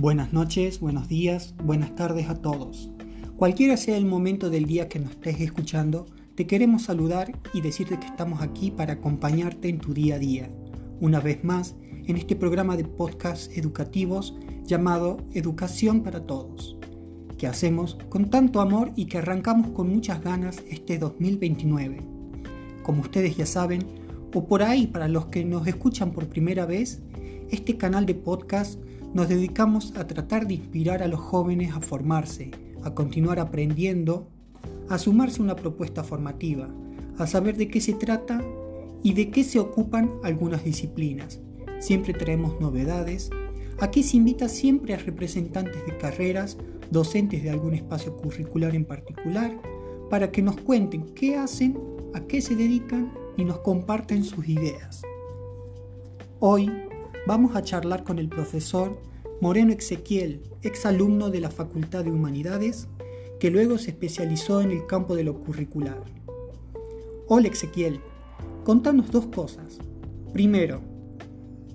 Buenas noches, buenos días, buenas tardes a todos. Cualquiera sea el momento del día que nos estés escuchando, te queremos saludar y decirte que estamos aquí para acompañarte en tu día a día. Una vez más, en este programa de podcast educativos llamado Educación para Todos, que hacemos con tanto amor y que arrancamos con muchas ganas este 2029. Como ustedes ya saben, o por ahí para los que nos escuchan por primera vez, este canal de podcast nos dedicamos a tratar de inspirar a los jóvenes a formarse, a continuar aprendiendo, a sumarse a una propuesta formativa, a saber de qué se trata y de qué se ocupan algunas disciplinas. Siempre traemos novedades. Aquí se invita siempre a representantes de carreras, docentes de algún espacio curricular en particular, para que nos cuenten qué hacen, a qué se dedican y nos comparten sus ideas. Hoy vamos a charlar con el profesor Moreno Ezequiel, exalumno de la Facultad de Humanidades, que luego se especializó en el campo de lo curricular. Hola Ezequiel, contanos dos cosas. Primero,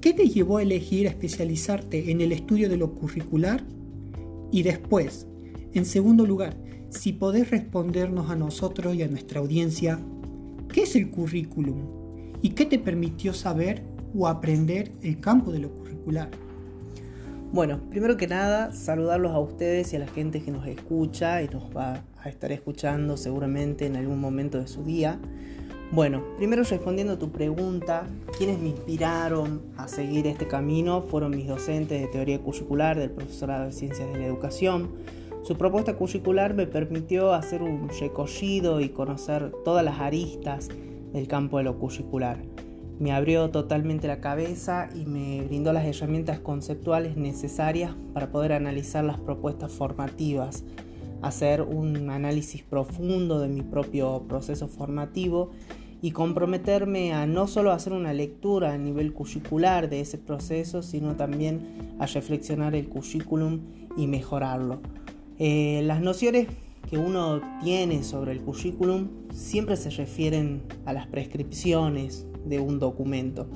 ¿qué te llevó a elegir especializarte en el estudio de lo curricular? Y después, en segundo lugar, si podés respondernos a nosotros y a nuestra audiencia, ¿qué es el currículum? ¿Y qué te permitió saber o aprender el campo de lo curricular? Bueno, primero que nada, saludarlos a ustedes y a la gente que nos escucha y nos va a estar escuchando seguramente en algún momento de su día. Bueno, primero respondiendo a tu pregunta, quienes me inspiraron a seguir este camino fueron mis docentes de teoría curricular del profesorado de Ciencias de la Educación. Su propuesta curricular me permitió hacer un recorrido y conocer todas las aristas del campo de lo curricular me abrió totalmente la cabeza y me brindó las herramientas conceptuales necesarias para poder analizar las propuestas formativas, hacer un análisis profundo de mi propio proceso formativo y comprometerme a no solo hacer una lectura a nivel curricular de ese proceso, sino también a reflexionar el currículum y mejorarlo. Eh, las nociones que uno tiene sobre el currículum siempre se refieren a las prescripciones, de un documento.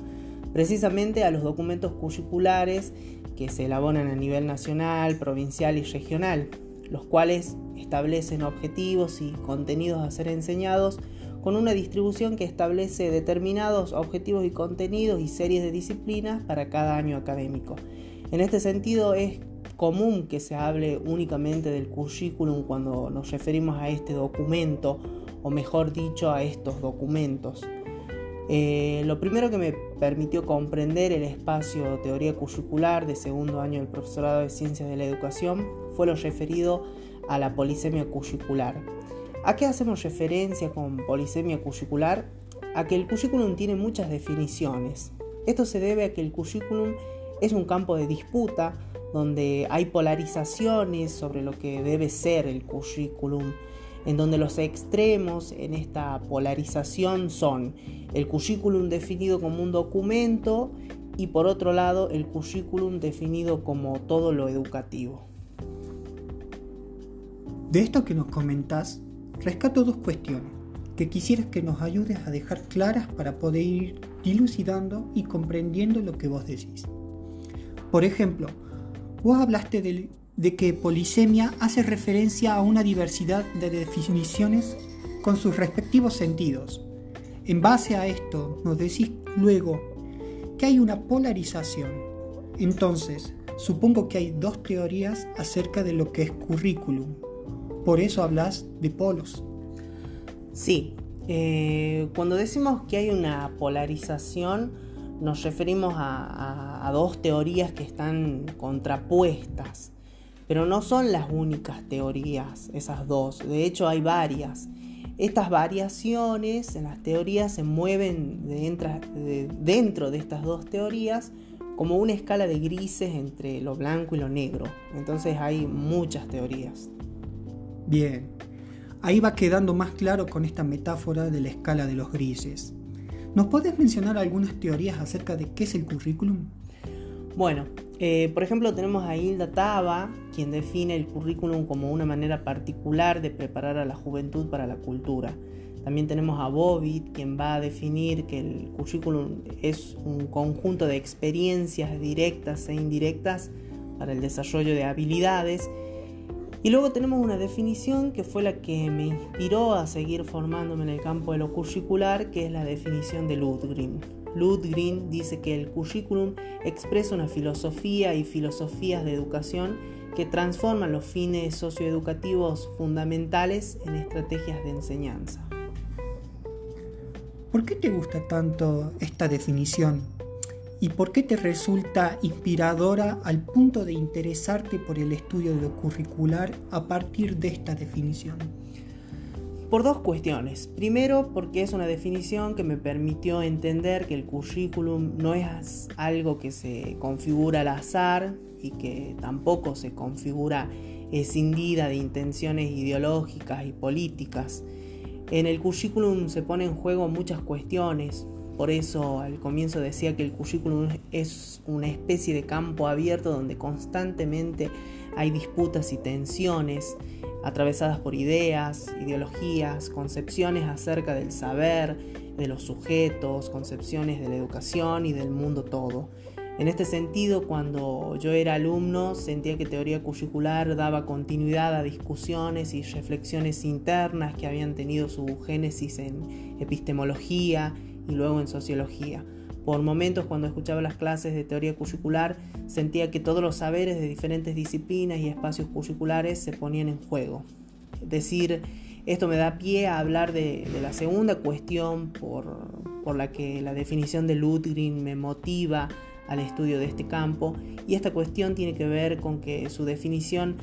Precisamente a los documentos curriculares que se elaboran a nivel nacional, provincial y regional, los cuales establecen objetivos y contenidos a ser enseñados con una distribución que establece determinados objetivos y contenidos y series de disciplinas para cada año académico. En este sentido es común que se hable únicamente del currículum cuando nos referimos a este documento o mejor dicho a estos documentos. Eh, lo primero que me permitió comprender el espacio teoría curricular de segundo año del profesorado de ciencias de la educación fue lo referido a la polisemia curricular. ¿A qué hacemos referencia con polisemia curricular? A que el currículum tiene muchas definiciones. Esto se debe a que el currículum es un campo de disputa donde hay polarizaciones sobre lo que debe ser el currículum en donde los extremos en esta polarización son el currículum definido como un documento y por otro lado el currículum definido como todo lo educativo. De esto que nos comentás, rescato dos cuestiones que quisieras que nos ayudes a dejar claras para poder ir dilucidando y comprendiendo lo que vos decís. Por ejemplo, vos hablaste de que polisemia hace referencia a una diversidad de definiciones con sus respectivos sentidos. En base a esto, nos decís luego que hay una polarización. Entonces, supongo que hay dos teorías acerca de lo que es currículum. Por eso hablas de polos. Sí, eh, cuando decimos que hay una polarización, nos referimos a dos teorías que están contrapuestas. Pero no son las únicas teorías, esas dos. De hecho, hay varias. Estas variaciones en las teorías se mueven dentro de estas dos teorías como una escala de grises entre lo blanco y lo negro. Entonces hay muchas teorías. Bien, ahí va quedando más claro con esta metáfora de la escala de los grises. ¿Nos puedes mencionar algunas teorías acerca de qué es el currículum? Bueno, eh, por ejemplo, tenemos a Hilda Taba, quien define el currículum como una manera particular de preparar a la juventud para la cultura. También tenemos a Bobbitt, quien va a definir que el currículum es un conjunto de experiencias directas e indirectas para el desarrollo de habilidades. Y luego tenemos una definición que fue la que me inspiró a seguir formándome en el campo de lo curricular, que es la definición de Ludgren. Ludgren dice que el currículum expresa una filosofía y filosofías de educación que transforman los fines socioeducativos fundamentales en estrategias de enseñanza. ¿Por qué te gusta tanto esta definición? ¿Y por qué te resulta inspiradora al punto de interesarte por el estudio de lo curricular a partir de esta definición? Por dos cuestiones. Primero, porque es una definición que me permitió entender que el currículum no es algo que se configura al azar y que tampoco se configura escindida de intenciones ideológicas y políticas. En el currículum se ponen en juego muchas cuestiones, por eso al comienzo decía que el currículum es una especie de campo abierto donde constantemente hay disputas y tensiones atravesadas por ideas, ideologías, concepciones acerca del saber, de los sujetos, concepciones de la educación y del mundo todo. En este sentido, cuando yo era alumno, sentía que teoría curricular daba continuidad a discusiones y reflexiones internas que habían tenido su génesis en epistemología y luego en sociología. Por momentos cuando escuchaba las clases de teoría curricular sentía que todos los saberes de diferentes disciplinas y espacios curriculares se ponían en juego. Es decir, esto me da pie a hablar de, la segunda cuestión por, por, la que la definición de Ludgren me motiva al estudio de este campo y esta cuestión tiene que ver con que su definición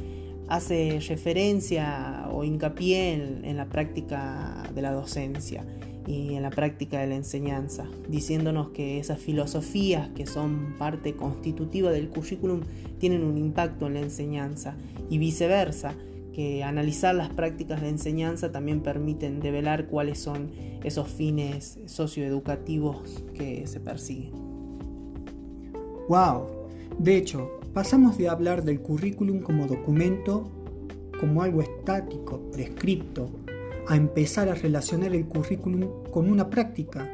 hace referencia o hincapié en la práctica de la docencia y en la práctica de la enseñanza, diciéndonos que esas filosofías que son parte constitutiva del currículum tienen un impacto en la enseñanza y viceversa, que analizar las prácticas de enseñanza también permiten develar cuáles son esos fines socioeducativos que se persiguen. ¡Wow! De hecho, pasamos de hablar del currículum como documento, como algo estático, prescripto, a empezar a relacionar el currículum con una práctica,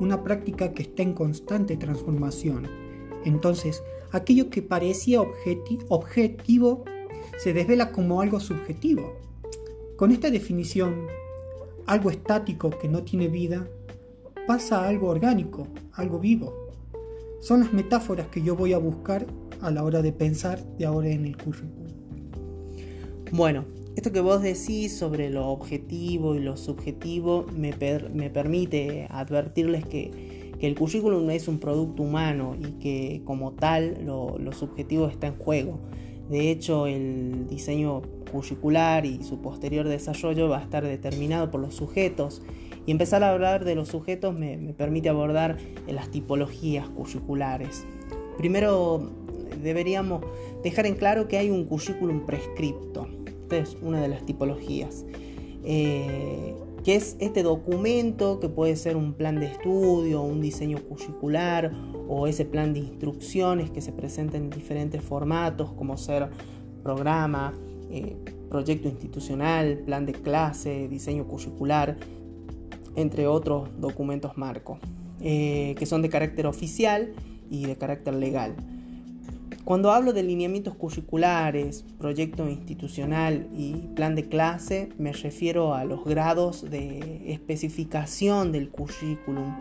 una práctica que está en constante transformación. Entonces, aquello que parecía objetivo se desvela como algo subjetivo. Con esta definición, algo estático que no tiene vida pasa a algo orgánico, algo vivo. Son las metáforas que yo voy a buscar a la hora de pensar de ahora en el currículum. Bueno, esto que vos decís sobre lo objetivo y lo subjetivo me, permite advertirles que, el currículum es un producto humano y que como tal lo, subjetivo está en juego. De hecho, el diseño curricular y su posterior desarrollo va a estar determinado por los sujetos. Y empezar a hablar de los sujetos me, me permite abordar las tipologías curriculares. Primero deberíamos dejar en claro que hay un currículum prescripto es una de las tipologías. Eh, que es este documento que puede ser un plan de estudio, un diseño curricular o ese plan de instrucciones que se presenta en diferentes formatos como ser programa, eh, proyecto institucional, plan de clase, diseño curricular, entre otros documentos marco, eh, que son de carácter oficial y de carácter legal. Cuando hablo de lineamientos curriculares, proyecto institucional y plan de clase, me refiero a los grados de especificación del currículum.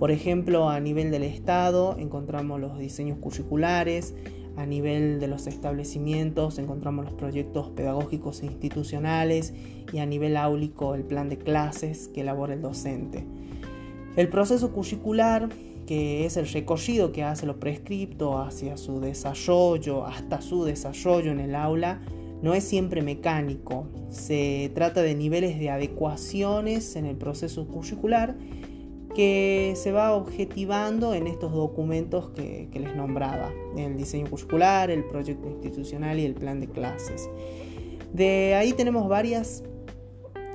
Por ejemplo, a nivel del Estado encontramos los diseños curriculares, a nivel de los establecimientos encontramos los proyectos pedagógicos e institucionales y a nivel áulico el plan de clases que elabora el docente. El proceso curricular que es el recorrido que hace lo prescripto hacia su desarrollo, hasta su desarrollo en el aula, no es siempre mecánico. Se trata de niveles de adecuaciones en el proceso curricular que se va objetivando en estos documentos que, que les nombraba, el diseño curricular, el proyecto institucional y el plan de clases. De ahí tenemos varias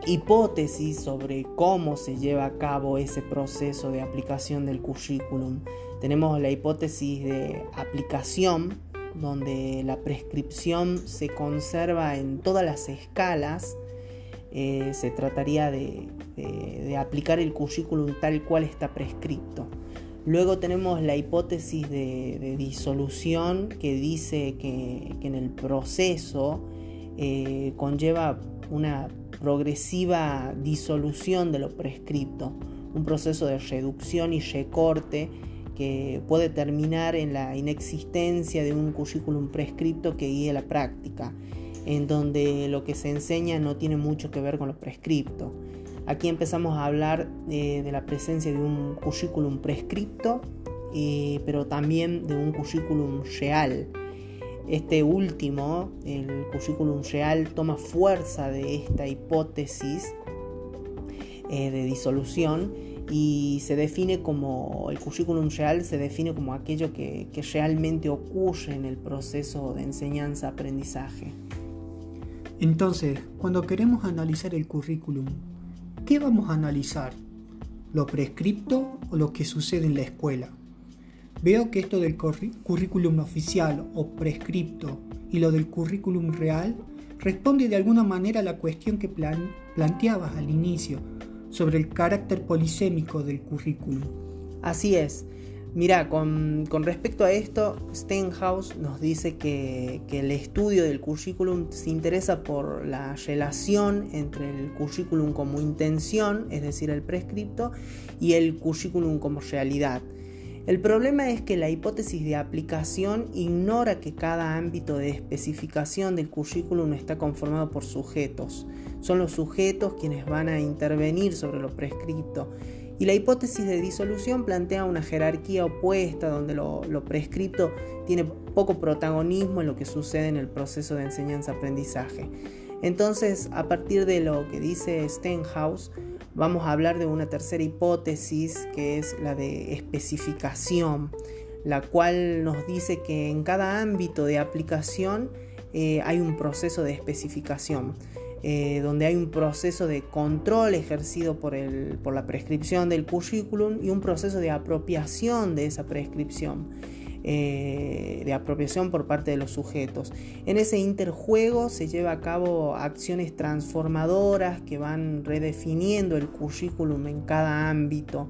hipótesis sobre cómo se lleva a cabo ese proceso de aplicación del currículum. Tenemos la hipótesis de aplicación, donde la prescripción se conserva en todas las escalas. Eh, se trataría de, aplicar el currículum tal cual está prescripto. Luego tenemos la hipótesis de, disolución que dice que, en el proceso eh, conlleva una progresiva disolución de lo prescripto, un proceso de reducción y recorte que puede terminar en la inexistencia de un currículum prescripto que guíe la práctica, en donde lo que se enseña no tiene mucho que ver con lo prescripto. Aquí empezamos a hablar eh, de la presencia de un currículum prescripto, eh, pero también de un currículum real. Este último, el currículum real, toma fuerza de esta hipótesis eh, de disolución y se define como, el currículum real se define como aquello que, que realmente ocurre en el proceso de enseñanza-aprendizaje. Entonces, cuando queremos analizar el currículum, ¿Qué vamos a analizar? ¿Lo prescripto o lo que sucede en la escuela? Veo que esto del currículum oficial o prescripto y lo del currículum real responde de alguna manera a la cuestión que planteabas al inicio sobre el carácter polisémico del currículum. Así es. Mira, con, respecto a esto, Stenhouse nos dice que, el estudio del currículum se interesa por la relación entre el currículum como intención, es decir, el prescripto, y el currículum como realidad. El problema es que la hipótesis de aplicación ignora que cada ámbito de especificación del currículum está conformado por sujetos. Son los sujetos quienes van a intervenir sobre lo prescripto y la hipótesis de disolución plantea una jerarquía opuesta donde lo, prescripto tiene poco protagonismo en lo que sucede en el proceso de enseñanza-aprendizaje. Entonces, a partir de lo que dice Stenhouse, vamos a hablar de una tercera hipótesis que es la de especificación, la cual nos dice que en cada ámbito de aplicación eh, hay un proceso de especificación. Eh, donde hay un proceso de control ejercido por, por la prescripción del currículum y un proceso de apropiación de esa prescripción. Eh, de apropiación por parte de los sujetos. En ese interjuego se lleva a cabo acciones transformadoras que van redefiniendo el currículum en cada ámbito.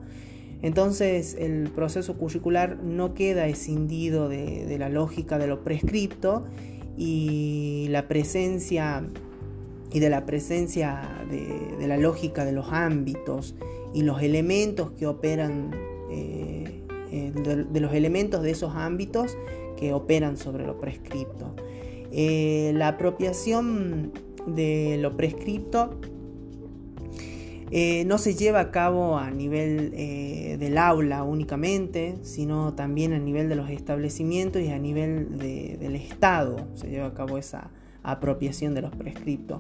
Entonces el proceso curricular no queda escindido de, la lógica de lo prescripto y la presencia y de la presencia de, la lógica de los ámbitos y los elementos que operan, eh, eh, de, los elementos de esos ámbitos que operan sobre lo prescripto. Eh, la apropiación de lo prescripto no se lleva a cabo a nivel del aula únicamente, sino también a nivel de los establecimientos y a nivel del Estado se lleva a cabo esa apropiación de los prescriptos.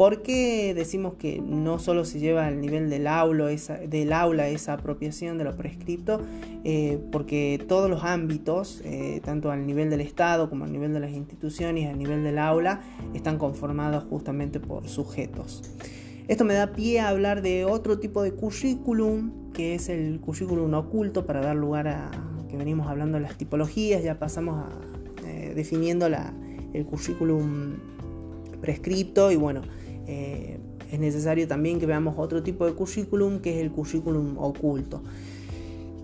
¿Por qué decimos que no solo se lleva al nivel del aula esa, del aula esa apropiación de lo prescripto? Eh, porque todos los ámbitos, eh, tanto al nivel del Estado como al nivel de las instituciones al nivel del aula, están conformados justamente por sujetos. Esto me da pie a hablar de otro tipo de currículum, que es el currículum oculto, para dar lugar a que venimos hablando de las tipologías, ya pasamos a eh, definiendo el currículum prescripto y bueno, eh, es necesario también que veamos otro tipo de currículum que es el currículum oculto.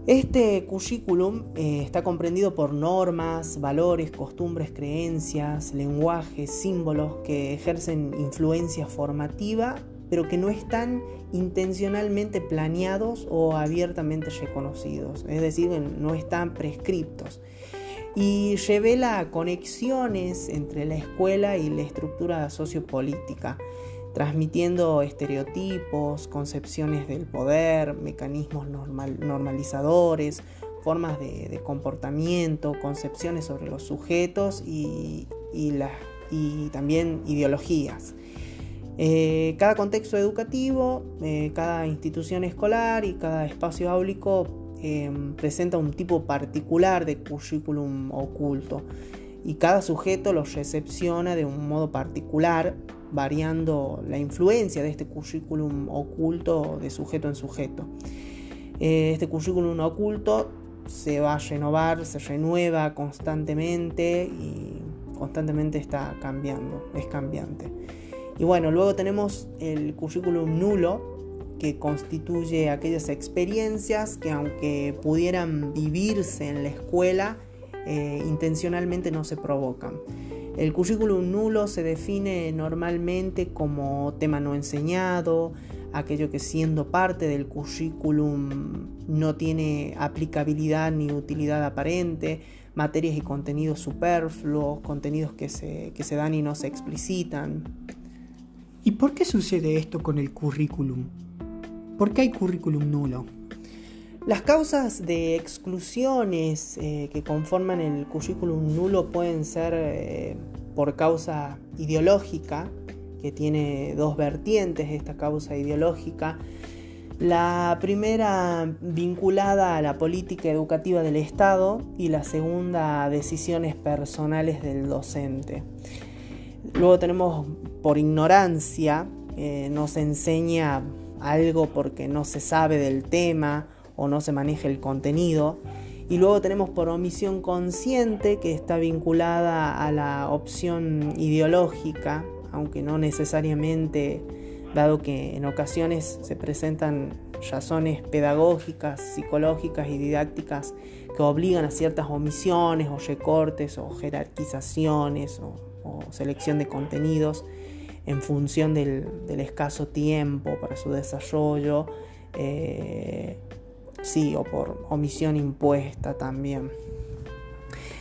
Este currículum eh, está comprendido por normas, valores, costumbres, creencias, lenguajes, símbolos que ejercen influencia formativa, pero que no están intencionalmente planeados o abiertamente reconocidos, es decir, no están prescriptos. Y revela conexiones entre la escuela y la estructura sociopolítica transmitiendo estereotipos, concepciones del poder, mecanismos normalizadores, formas de, comportamiento, concepciones sobre los sujetos y, también ideologías. Eh, cada contexto educativo, eh, cada institución escolar y cada espacio áulico em, presenta un tipo particular de currículum oculto y cada sujeto los recepciona de un modo particular variando la influencia de este currículum oculto de sujeto en sujeto. Eh, este currículum oculto se va a renovar, se renueva constantemente y constantemente está cambiando, es cambiante. Y bueno, luego tenemos el currículum nulo, que constituye aquellas experiencias que aunque pudieran vivirse en la escuela, eh, intencionalmente no se provocan. El currículum nulo se define normalmente como tema no enseñado, aquello que siendo parte del currículum no tiene aplicabilidad ni utilidad aparente, materias y contenidos superfluos, contenidos que se, que se dan y no se explicitan. ¿Y por qué sucede esto con el currículum? ¿Por qué hay currículum nulo? Las causas de exclusiones eh, que conforman el currículum nulo pueden ser eh, por causa ideológica, que tiene dos vertientes esta causa ideológica. La primera vinculada a la política educativa del Estado y la segunda a decisiones personales del docente. Luego tenemos por ignorancia, eh, no se enseña algo porque no se sabe del tema, o no se maneja el contenido. Y luego tenemos por omisión consciente que está vinculada a la opción ideológica, aunque no necesariamente, dado que en ocasiones se presentan razones pedagógicas, psicológicas y didácticas que obligan a ciertas omisiones o recortes o jerarquizaciones o, selección de contenidos en función del, escaso tiempo para su desarrollo. Eh, sí, o por omisión impuesta también.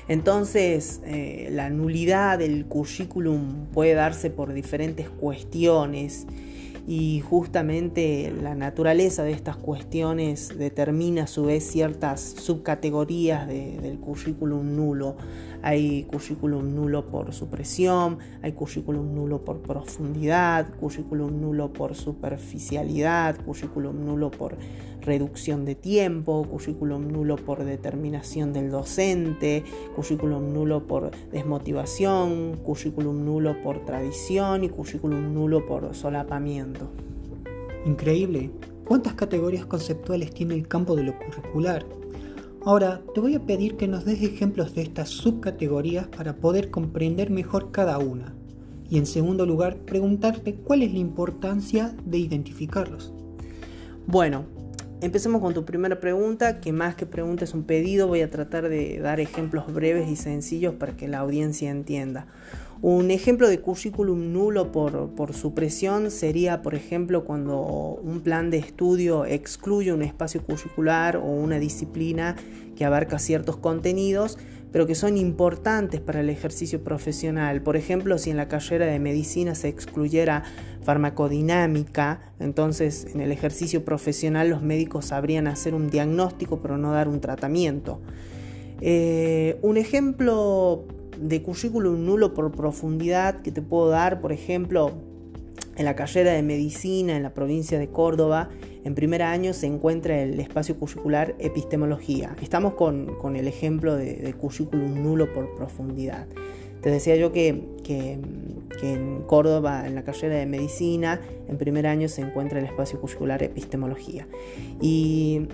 Entonces, eh, la nulidad del currículum puede darse por diferentes cuestiones y justamente la naturaleza de estas cuestiones determina a su vez ciertas subcategorías del currículum nulo. Hay currículum nulo por supresión, hay currículum nulo por profundidad, currículum nulo por superficialidad, currículum nulo por reducción de tiempo, currículum nulo por determinación del docente, currículum nulo por desmotivación, currículum nulo por tradición y currículum nulo por solapamiento. Increíble. ¿Cuántas categorías conceptuales tiene el campo de lo curricular? Ahora te voy a pedir que nos des ejemplos de estas subcategorías para poder comprender mejor cada una. Y en segundo lugar, preguntarte cuál es la importancia de identificarlos. Bueno, Empecemos con tu primera pregunta, que más que pregunta es un pedido, voy a tratar de dar ejemplos breves y sencillos para que la audiencia entienda. Un ejemplo de currículum nulo por, por, supresión sería, por ejemplo, cuando un plan de estudio excluye un espacio curricular o una disciplina que abarca ciertos contenidos, pero que son importantes para el ejercicio profesional. Por ejemplo, si en la carrera de medicina se excluyera farmacodinámica, entonces en el ejercicio profesional los médicos sabrían hacer un diagnóstico pero no dar un tratamiento. Eh, un ejemplo de currículum nulo por profundidad que te puedo dar, por ejemplo, en la carrera de medicina en la provincia de Córdoba, en primer año se encuentra el espacio curricular epistemología. Estamos con, el ejemplo de, currículum nulo por profundidad. Te decía yo que, en Córdoba, en la carrera de medicina, en primer año se encuentra el espacio curricular epistemología. Y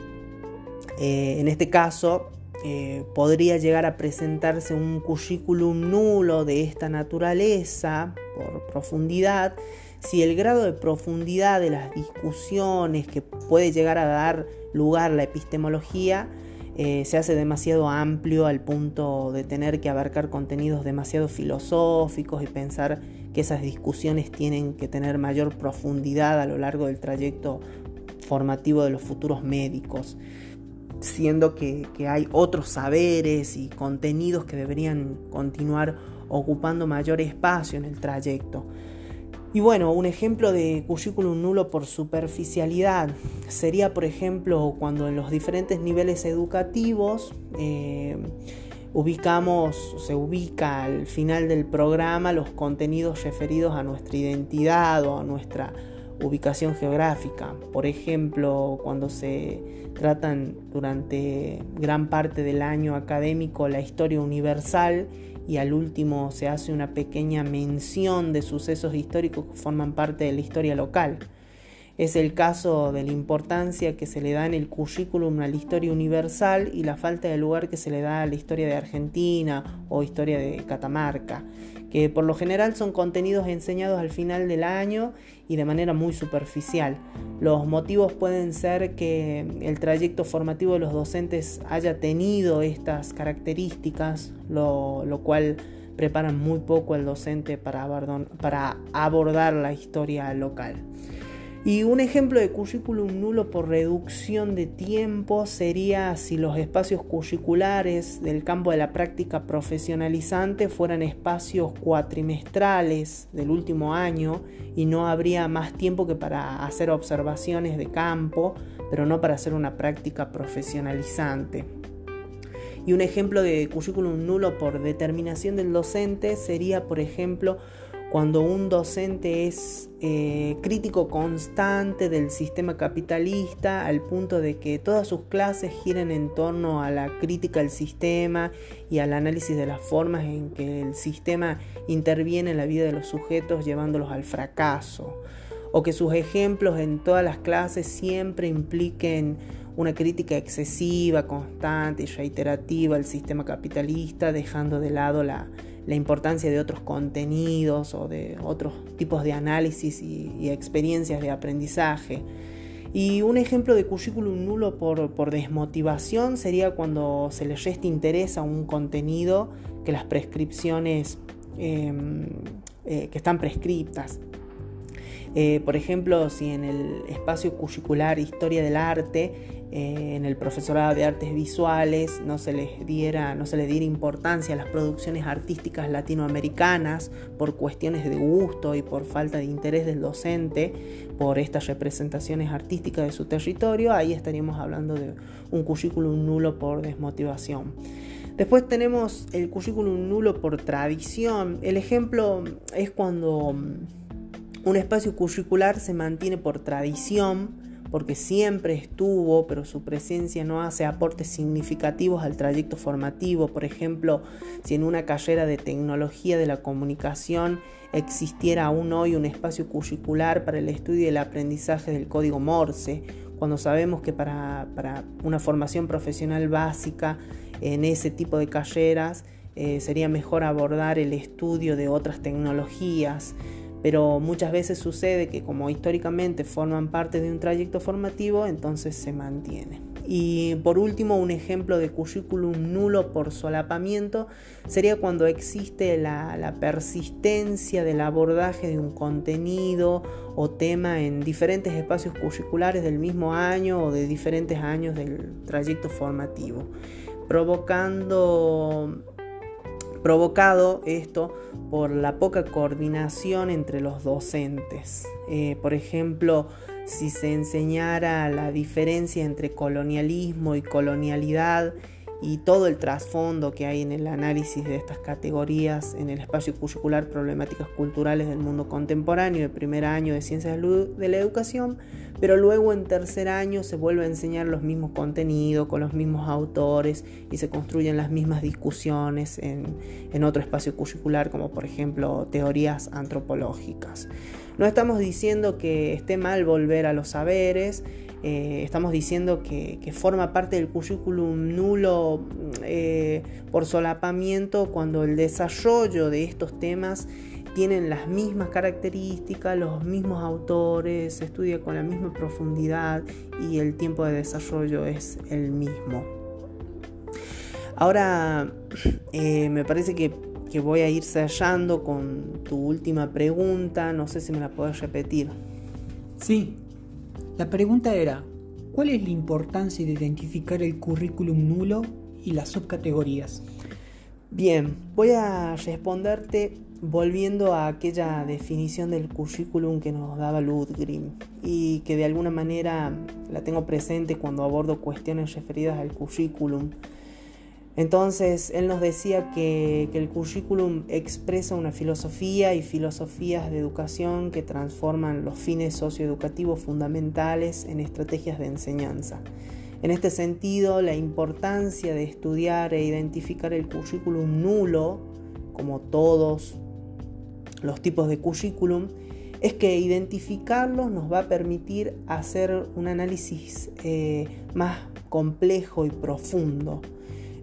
eh, en este caso eh, podría llegar a presentarse un currículum nulo de esta naturaleza por profundidad si el grado de profundidad de las discusiones que puede llegar a dar lugar la epistemología eh, se hace demasiado amplio al punto de tener que abarcar contenidos demasiado filosóficos y pensar que esas discusiones tienen que tener mayor profundidad a lo largo del trayecto formativo de los futuros médicos, siendo que hay otros saberes y contenidos que deberían continuar ocupando mayor espacio en el trayecto. Y bueno, un ejemplo de currículum nulo por superficialidad sería, por ejemplo, cuando en los diferentes niveles educativos eh, ubicamos, se ubica al final del programa los contenidos referidos a nuestra identidad o a nuestra ubicación geográfica. Por ejemplo, cuando se tratan durante gran parte del año académico la historia universal y al último se hace una pequeña mención de sucesos históricos que forman parte de la historia local. Es el caso de la importancia que se le da en el currículum a la historia universal y la falta de lugar que se le da a la historia de Argentina o historia de Catamarca, que por lo general son contenidos enseñados al final del año y de manera muy superficial. Los motivos pueden ser que el trayecto formativo de los docentes haya tenido estas características, lo, lo cual preparan muy poco al docente para abordar la historia local. Y un ejemplo de currículum nulo por reducción de tiempo sería si los espacios curriculares del campo de la práctica profesionalizante fueran espacios cuatrimestrales del último año y no habría más tiempo que para hacer observaciones de campo, pero no para hacer una práctica profesionalizante. Y un ejemplo de currículum nulo por determinación del docente sería, por ejemplo, cuando un docente es eh, crítico constante del sistema capitalista al punto de que todas sus clases giren en torno a la crítica del sistema y al análisis de las formas en que el sistema interviene en la vida de los sujetos llevándolos al fracaso, o que sus ejemplos en todas las clases siempre impliquen una crítica excesiva, constante y reiterativa al sistema capitalista, dejando de lado la, la importancia de otros contenidos o de otros tipos de análisis y, experiencias de aprendizaje. Y un ejemplo de currículum nulo por, desmotivación sería cuando se le resta interés a un contenido que las prescripciones em, eh, que están prescriptas. Eh, por ejemplo, si en el espacio curricular Historia del Arte eh, en el profesorado de artes visuales no se les diera, no se le diera importancia a las producciones artísticas latinoamericanas por cuestiones de gusto y por falta de interés del docente por estas representaciones artísticas de su territorio, ahí estaríamos hablando de un currículum nulo por desmotivación. Después tenemos el currículum nulo por tradición. El ejemplo es cuando mm, un espacio curricular se mantiene por tradición porque siempre estuvo, pero su presencia no hace aportes significativos al trayecto formativo. Por ejemplo, si en una carrera de tecnología de la comunicación existiera aún hoy un espacio curricular para el estudio y el aprendizaje del código Morse, cuando sabemos que para, una formación profesional básica en ese tipo de carreras eh, sería mejor abordar el estudio de otras tecnologías, pero muchas veces sucede que como históricamente forman parte de un trayecto formativo, entonces se mantiene. Y por último, un ejemplo de currículum nulo por solapamiento sería cuando existe la, persistencia del abordaje de un contenido o tema en diferentes espacios curriculares del mismo año o de diferentes años del trayecto formativo, provocando provocado esto por la poca coordinación entre los docentes. Eh, por ejemplo, si se enseñara la diferencia entre colonialismo y colonialidad y todo el trasfondo que hay en el análisis de estas categorías en el espacio curricular Problemáticas Culturales del Mundo Contemporáneo, el primer año de Ciencias de la Educación, pero luego en tercer año se vuelve a enseñar los mismos contenidos, con los mismos autores y se construyen las mismas discusiones en, en otro espacio curricular, como por ejemplo teorías antropológicas. No estamos diciendo que esté mal volver a los saberes, eh, estamos diciendo que, forma parte del currículum nulo eh, por solapamiento cuando el desarrollo de estos temas tienen las mismas características, los mismos autores, se estudia con la misma profundidad y el tiempo de desarrollo es el mismo. Ahora eh, me parece que, que voy a ir sellando con tu última pregunta, no sé si me la puedes repetir. Sí, la pregunta era, ¿cuál es la importancia de identificar el currículum nulo y las subcategorías? Bien, voy a responderte volviendo a aquella definición del currículum que nos daba Ludgrim y que de alguna manera la tengo presente cuando abordo cuestiones referidas al currículum. Entonces, él nos decía que, el currículum expresa una filosofía y filosofías de educación que transforman los fines socioeducativos fundamentales en estrategias de enseñanza. En este sentido, la importancia de estudiar e identificar el currículum nulo, como todos los tipos de currículum, es que identificarlos nos va a permitir hacer un análisis eh, más complejo y profundo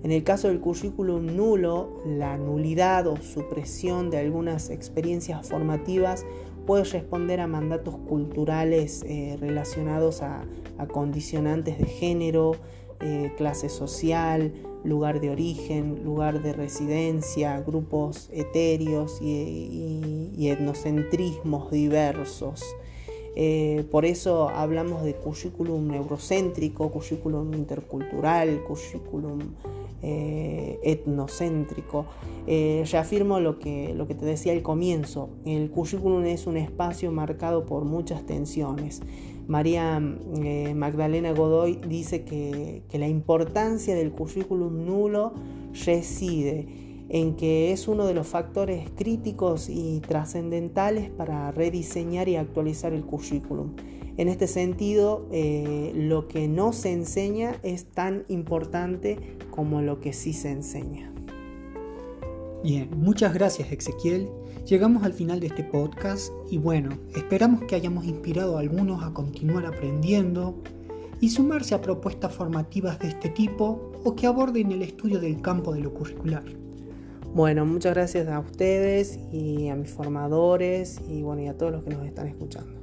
En el caso del currículum nulo, la nulidad o supresión de algunas experiencias formativas puede responder a mandatos culturales eh, relacionados a, condicionantes de género, eh, clase social, lugar de origen, lugar de residencia, grupos etéreos y etnocentrismos diversos. Eh, por eso hablamos de currículum neurocéntrico, currículum intercultural, currículum eh, etnocéntrico. Eh, reafirmo lo que, lo que te decía al comienzo, el currículum es un espacio marcado por muchas tensiones. María Magdalena Godoy dice que, que la importancia del currículum nulo reside en que es uno de los factores críticos y trascendentales para rediseñar y actualizar el currículum. En este sentido, eh, lo que no se enseña es tan importante como lo que sí se enseña. Bien, muchas gracias Ezequiel. Llegamos al final de este podcast y bueno, esperamos que hayamos inspirado a algunos a continuar aprendiendo y sumarse a propuestas formativas de este tipo o que aborden el estudio del campo de lo curricular. Bueno, muchas gracias a ustedes y a mis formadores y bueno, y a todos los que nos están escuchando.